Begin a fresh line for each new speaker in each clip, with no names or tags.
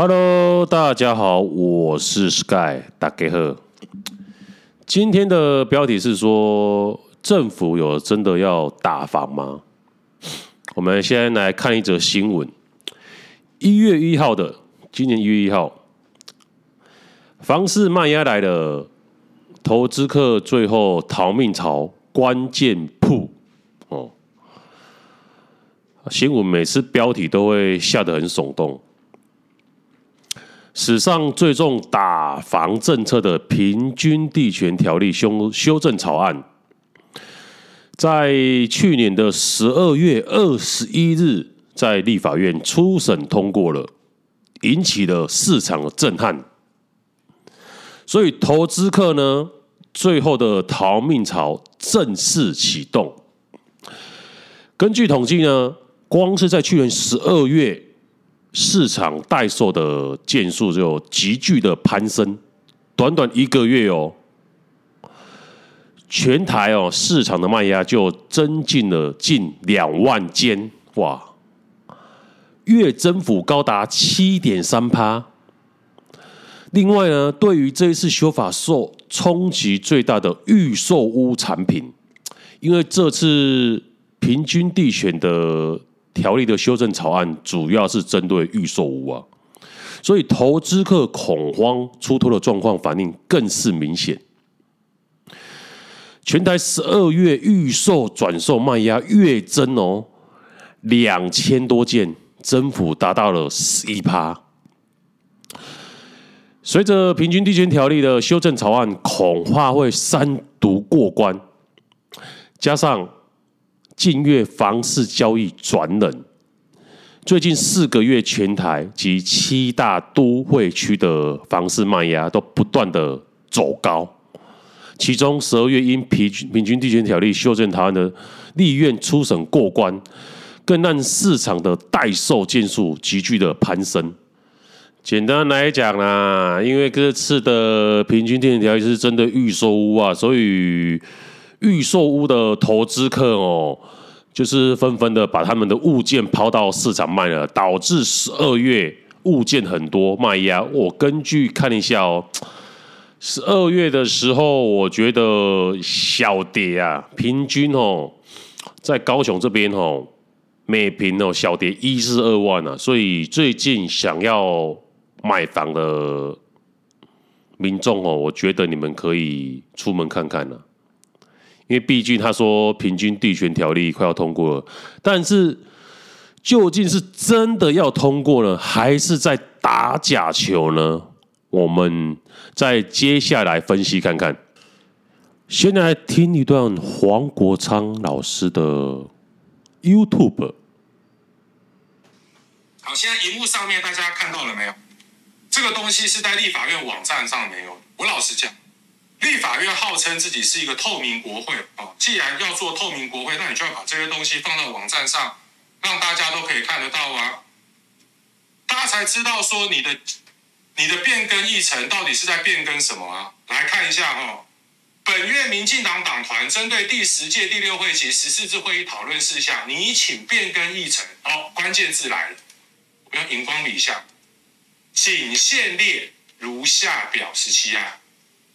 Hello，大家好，我是 Sky 大家好。今天的标题是说，政府有真的要打房吗？我们先来看一则新闻，一月一号的，今年一月一号，房市卖压来了，投资客最后逃命潮，关键铺哦。新闻每次标题都会下得很耸动。史上最重打房政策的平均地权条例修修正草案，在去年的十二月二十一日，在立法院初审通过了，引起了市场的震撼。所以投资客呢，最后的逃命潮正式启动。根据统计呢，光是在去年十二月，市场待售的件数就急剧的攀升，短短一个月哦，全台哦市场的卖压就增进了近两万间，哇，月增幅高达七点三趴。另外呢，对于这一次修法受冲击最大的预售屋产品，因为这次平均地选的。条例的修正草案主要是针对预售屋啊，所以投资客恐慌出脱的状况反应更是明显。全台十二月预售转售卖压月增哦，两千多件，增幅达到了十一趴。随着平均地权条例的修正草案恐怕会三读过关，加上。近月房市交易转冷，最近四个月全台及七大都会区的房市卖压都不断的走高，其中十二月因平平均地权条例修正草案的立院初审过关，更让市场的待售件数急剧的攀升。简单来讲啦，因为这次的平均地权条例是针对预售屋啊，所以。预售屋的投资客哦，就是纷纷的把他们的物件抛到市场卖了，导致十二月物件很多卖压。我根据看一下哦，十二月的时候，我觉得小跌啊，平均哦，在高雄这边哦，每坪哦小跌一至二万啊，所以最近想要买房的民众哦，我觉得你们可以出门看看了。因为毕竟他说平均地权条例快要通过了，但是究竟是真的要通过呢，还是在打假球呢？我们再接下来分析看看。先来听一段黄国昌老师的 YouTube。
好，现在荧幕上面大家看到了没有？这个东西是在立法院网站上没有。我老实讲。立法院号称自己是一个透明国会哦，既然要做透明国会，那你就要把这些东西放到网站上，让大家都可以看得到啊，大家才知道说你的你的变更议程到底是在变更什么啊？来看一下哈，本月民进党党团针对第十届第六会期十四次会议讨论事项，拟请变更议程。好，关键字来了，我用荧光笔下，仅限列如下表十七案。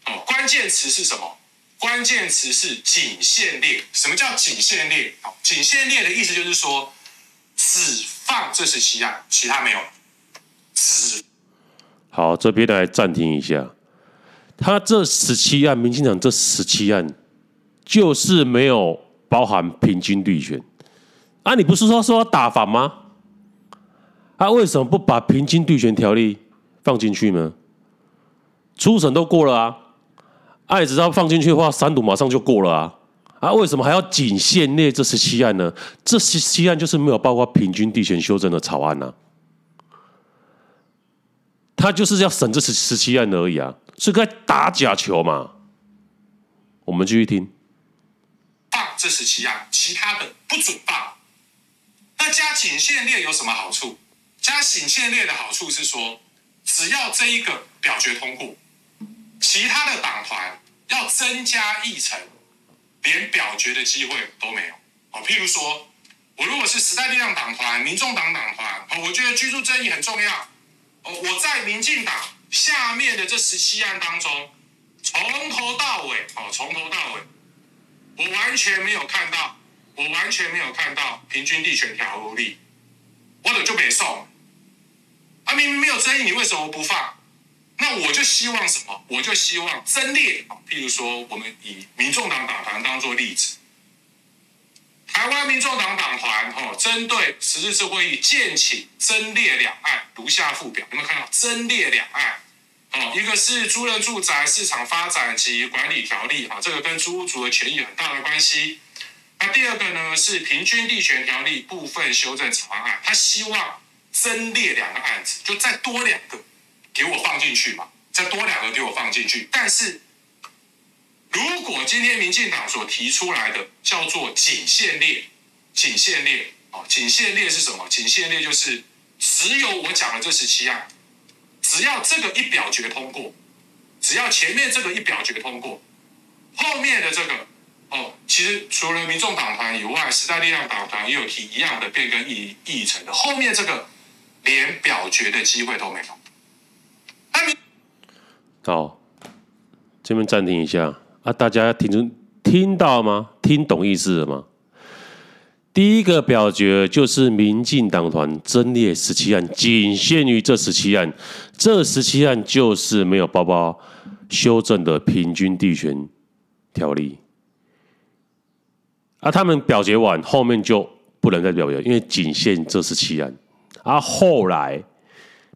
哦，关键词是什么？关键词是仅限列。什么叫仅限列？仅限列的意思就是说，只放这十七案，其他没有。只
好，这边来暂停一下。他这十七案，民进党这十七案，就是没有包含平均地权。啊，你不是说说要打反吗？他、啊、为什么不把平均地权条例放进去呢？初审都过了啊。爱只要放进去的话，三读马上就过了啊！啊，为什么还要仅限列这十七案呢？这十七案就是没有包括平均地权修正的草案呢、啊，他就是要审这十十七案而已啊，是该打假球嘛？我们继续听。
放这十七案，其他的不准放。那加仅限列有什么好处？加仅限列的好处是说，只要这一个表决通过。其他的党团要增加议程，连表决的机会都没有。哦，譬如说，我如果是时代力量党团、民众党党团，哦，我觉得居住正义很重要，哦，我在民进党下面的这十七案当中，从头到尾，哦，从头到尾，我完全没有看到，我完全没有看到平均地权条例，我的就没送。啊，明明没有争议，你为什么不放？那我就希望什么？我就希望增列，譬如说，我们以民众党党团当做例子。台湾民众党党团哦，针对十四次会议建请增列两岸，如下附表。有没有看到增列两岸？哦，一个是租赁住宅市场发展及管理条例啊，这个跟租屋族的权益有很大的关系。那第二个呢是平均地权条例部分修正草案，他希望增列两个案子，就再多两个给我放进去嘛，再多两个给我放进去，但是。如果今天民进党所提出来的叫做仅限列，仅限列，哦，仅限列是什么？仅限列就是只有我讲的这十七案，只要这个一表决通过，只要前面这个一表决通过，后面的这个，哦，其实除了民众党团以外，时代力量党团也有提一样的变更议议程的，后面这个连表决的机会都没有。
好，这边暂停一下。啊！大家听出听到吗？听懂意思了吗？第一个表决就是民进党团增列十七案，仅限于这十七案。这十七案就是没有包包修正的平均地权条例。啊，他们表决完，后面就不能再表决，因为仅限这十七案。啊，后来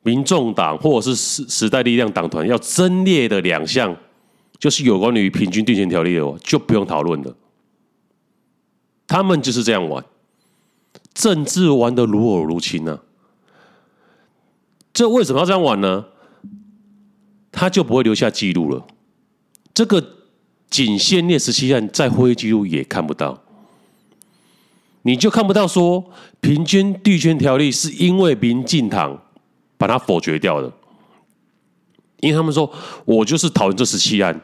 民众党或者是时时代力量党团要增列的两项。就是有关于平均地权条例的哦，就不用讨论了。他们就是这样玩，政治玩得如火如荼呢。这为什么要这样玩呢？他就不会留下记录了。这个仅限列十七案，在会议记录也看不到，你就看不到说平均地权条例是因为民进党把它否决掉的。因为他们说，我就是讨论这十七案，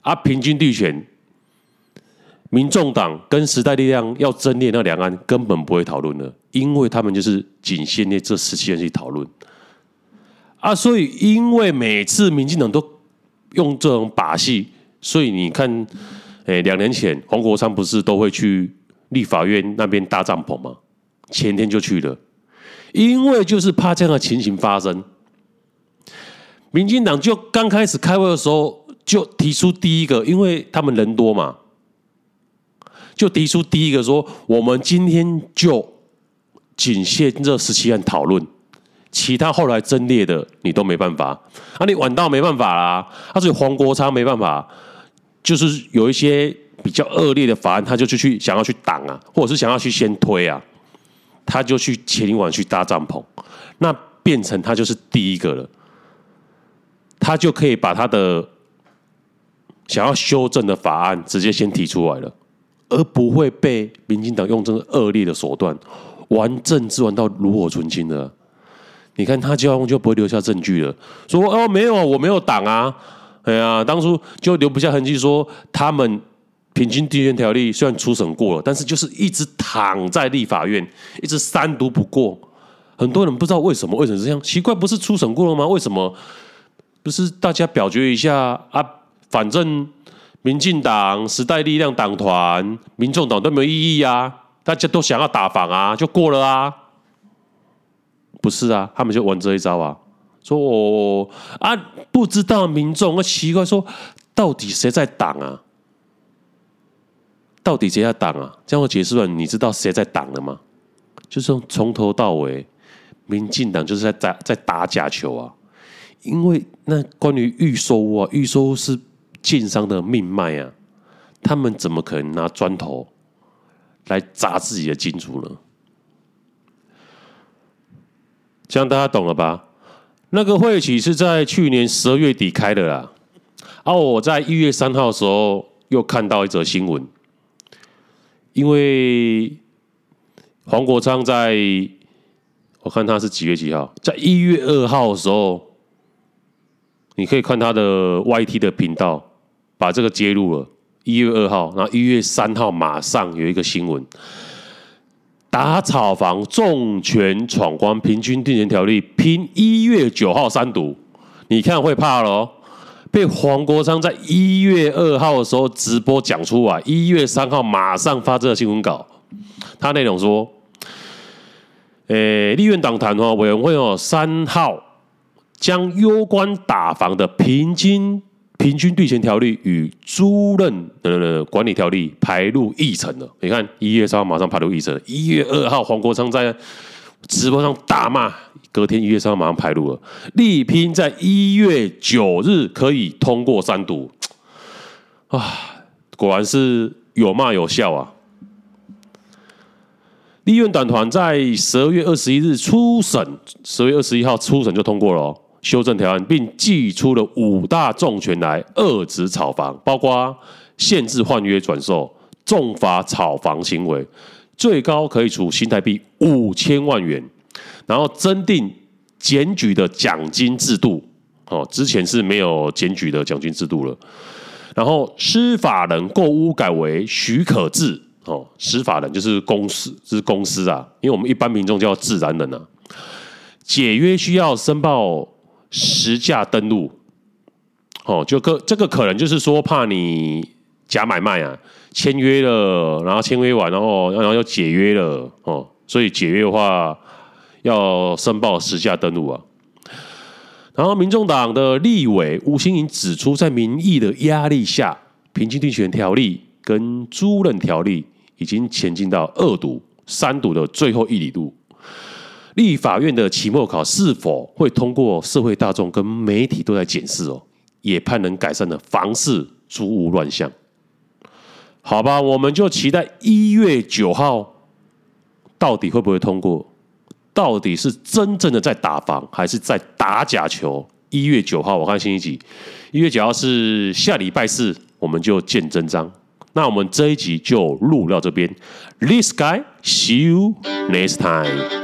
啊，平均地权，民众党跟时代力量要争列那两案，根本不会讨论的，因为他们就是仅限列这十七案去讨论，啊，所以因为每次民进党都用这种把戏，所以你看，哎，两年前黄国昌不是都会去立法院那边搭帐篷吗？前天就去了，因为就是怕这样的情形发生。民进党就刚开始开会的时候，就提出第一个，因为他们人多嘛，就提出第一个说，我们今天就仅限这十七案讨论，其他后来增列的你都没办法，啊，你晚到没办法啦，啊，所以黄国昌没办法，就是有一些比较恶劣的法案，他就去去想要去挡啊，或者是想要去先推啊，他就去前一晚去搭帐篷，那变成他就是第一个了。他就可以把他的想要修正的法案直接先提出来了，而不会被民进党用这个恶劣的手段玩政治玩到炉火纯青的。你看他这样就不会留下证据了，说哦没有，我没有挡啊，哎呀，当初就留不下痕迹，说他们平均地权条例虽然初审过了，但是就是一直躺在立法院，一直三读不过。很多人不知道为什么，为什么这样？奇怪，不是初审过了吗？为什么？不是大家表决一下啊？反正民进党、时代力量党团、民众党都没有异议啊，大家都想要打房啊，就过了啊？不是啊，他们就玩这一招啊，说我啊不知道民众，我奇怪说到底谁在挡啊？到底谁在挡啊？这样我解释完，你知道谁在挡了吗？就是从头到尾，民进党就是在在在打假球啊。因为那关于预售屋啊，预售屋是建商的命脉啊，他们怎么可能拿砖头来砸自己的金主呢？这样大家懂了吧？那个会期是在去年十二月底开的啦。而、啊、我在一月三号的时候又看到一则新闻，因为黄国昌在，我看他是几月几号，在一月二号的时候。你可以看他的 YT 的频道，把这个揭露了。一月二号，然后一月三号马上有一个新闻，打炒房重拳闯关，平均地权条例拼一月九号三读，你看会怕喽。被黄国昌在一月二号的时候直播讲出来，一月三号马上发这个新闻稿，他内容说，诶，立院党团哦委员会哦三号将攸关打房的平均。平均地权条例与租赁的管理条例排入议程了。你看，一月三号马上排入议程。一月二号，黄国昌在直播上大骂，隔天一月三号马上排入了，力拼在一月九日可以通过三读。啊，果然是有骂有笑啊！立院短团在十二月二十一日初审，十二月二十一号初审就通过了哦。修正条案，并祭出了五大重拳来遏止炒房，包括限制换约转售、重罚炒房行为，最高可以处新台币五千万元，然后增订检举的奖金制度。哦，之前是没有检举的奖金制度了。然后司法人购屋改为许可制。哦，司法人就是公司，就是公司啊，因为我们一般民众叫自然人啊。解约需要申报。实价登录，哦，就可这个可能就是说怕你假买卖啊，签约了，然后签约完，然后然后又解约了，哦，所以解约的话要申报实价登录啊。然后，民众党的立委吴新颖指出，在民意的压力下，平均地权条例跟租赁条例已经前进到二读、三读的最后一里路。立法院的期末考是否会通过？社会大众跟媒体都在检视哦，也盼能改善的房市租屋乱象。好吧，我们就期待一月九号到底会不会通过？到底是真正的在打防，还是在打假球？一月九号，我看星期几？一月九号是下礼拜四，我们就见真章。那我们这一集就录到这边。This guy, see you next time.